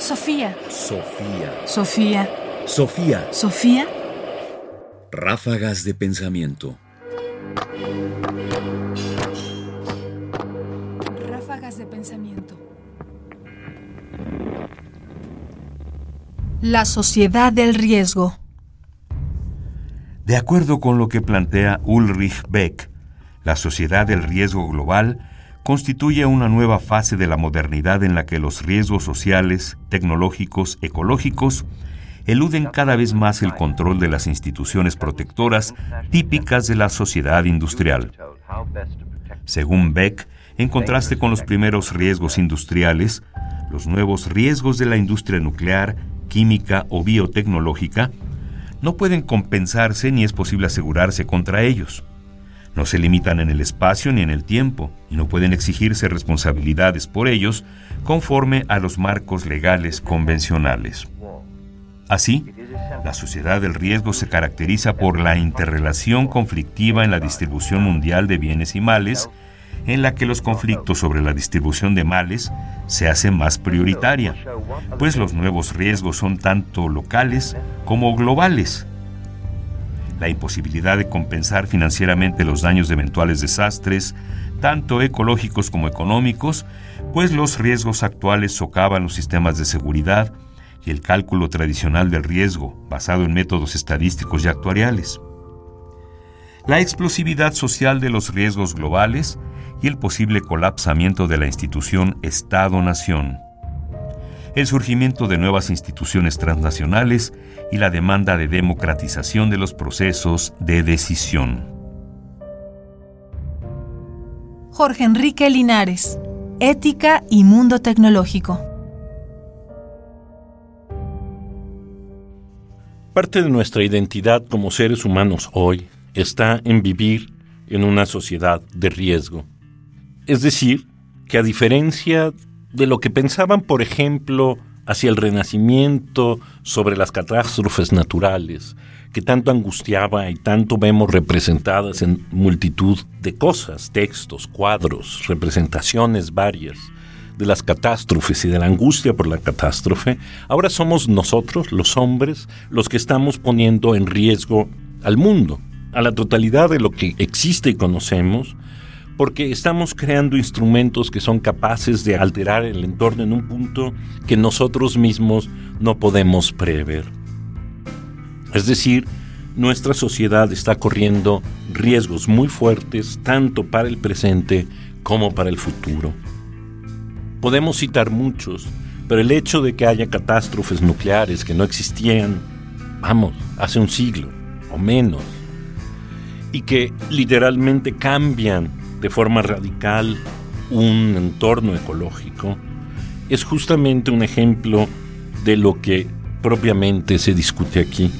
Sofía. Sofía. Sofía. Sofía. Sofía. Ráfagas de pensamiento. Ráfagas de pensamiento. La sociedad del riesgo. De acuerdo con lo que plantea Ulrich Beck, la sociedad del riesgo global constituye una nueva fase de la modernidad en la que los riesgos sociales, tecnológicos, ecológicos, eluden cada vez más el control de las instituciones protectoras típicas de la sociedad industrial. Según Beck, en contraste con los primeros riesgos industriales, los nuevos riesgos de la industria nuclear, química o biotecnológica no pueden compensarse ni es posible asegurarse contra ellos. No se limitan en el espacio ni en el tiempo y no pueden exigirse responsabilidades por ellos conforme a los marcos legales convencionales. Así, la sociedad del riesgo se caracteriza por la interrelación conflictiva en la distribución mundial de bienes y males, en la que los conflictos sobre la distribución de males se hacen más prioritaria, pues los nuevos riesgos son tanto locales como globales. La imposibilidad de compensar financieramente los daños de eventuales desastres, tanto ecológicos como económicos, pues los riesgos actuales socavan los sistemas de seguridad, y el cálculo tradicional del riesgo, basado en métodos estadísticos y actuariales. La explosividad social de los riesgos globales y el posible colapsamiento de la institución Estado-Nación. El surgimiento de nuevas instituciones transnacionales y la demanda de democratización de los procesos de decisión. Jorge Enrique Linares, Ética y Mundo Tecnológico. Parte de nuestra identidad como seres humanos hoy está en vivir en una sociedad de riesgo. Es decir, que a diferencia de lo que pensaban, por ejemplo, hacia el Renacimiento sobre las catástrofes naturales, que tanto angustiaba y tanto vemos representadas en multitud de cosas, textos, cuadros, representaciones varias, de las catástrofes y de la angustia por la catástrofe, ahora somos nosotros, los hombres, los que estamos poniendo en riesgo al mundo, a la totalidad de lo que existe y conocemos, porque estamos creando instrumentos que son capaces de alterar el entorno en un punto que nosotros mismos no podemos prever. Es decir, nuestra sociedad está corriendo riesgos muy fuertes tanto para el presente como para el futuro. Podemos citar muchos, pero el hecho de que haya catástrofes nucleares que no existían, vamos, hace un siglo o menos, y que literalmente cambian de forma radical un entorno ecológico, es justamente un ejemplo de lo que propiamente se discute aquí,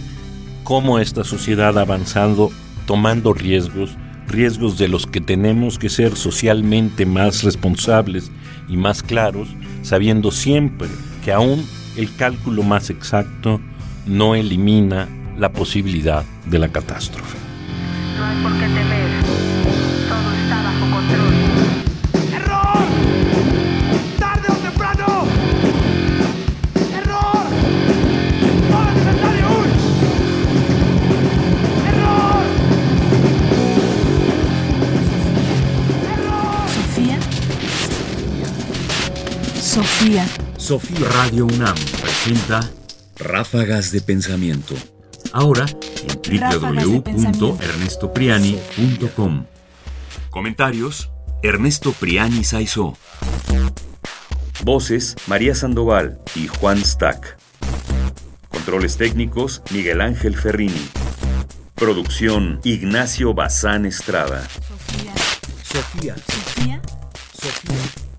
cómo esta sociedad ha avanzado tomando riesgos, riesgos de los que tenemos que ser socialmente más responsables y más claros, sabiendo siempre que aún el cálculo más exacto no elimina la posibilidad de la catástrofe. No hay por qué temer. Sofía. Sofía Radio UNAM presenta Ráfagas de Pensamiento. Ahora en www.ernestopriani.com. Comentarios: Ernesto Priani Saizó. Voces: María Sandoval y Juan Stack. Controles técnicos: Miguel Ángel Ferrini. Producción: Ignacio Bazán Estrada. Sofía. Sofía. Sofía. Sofía.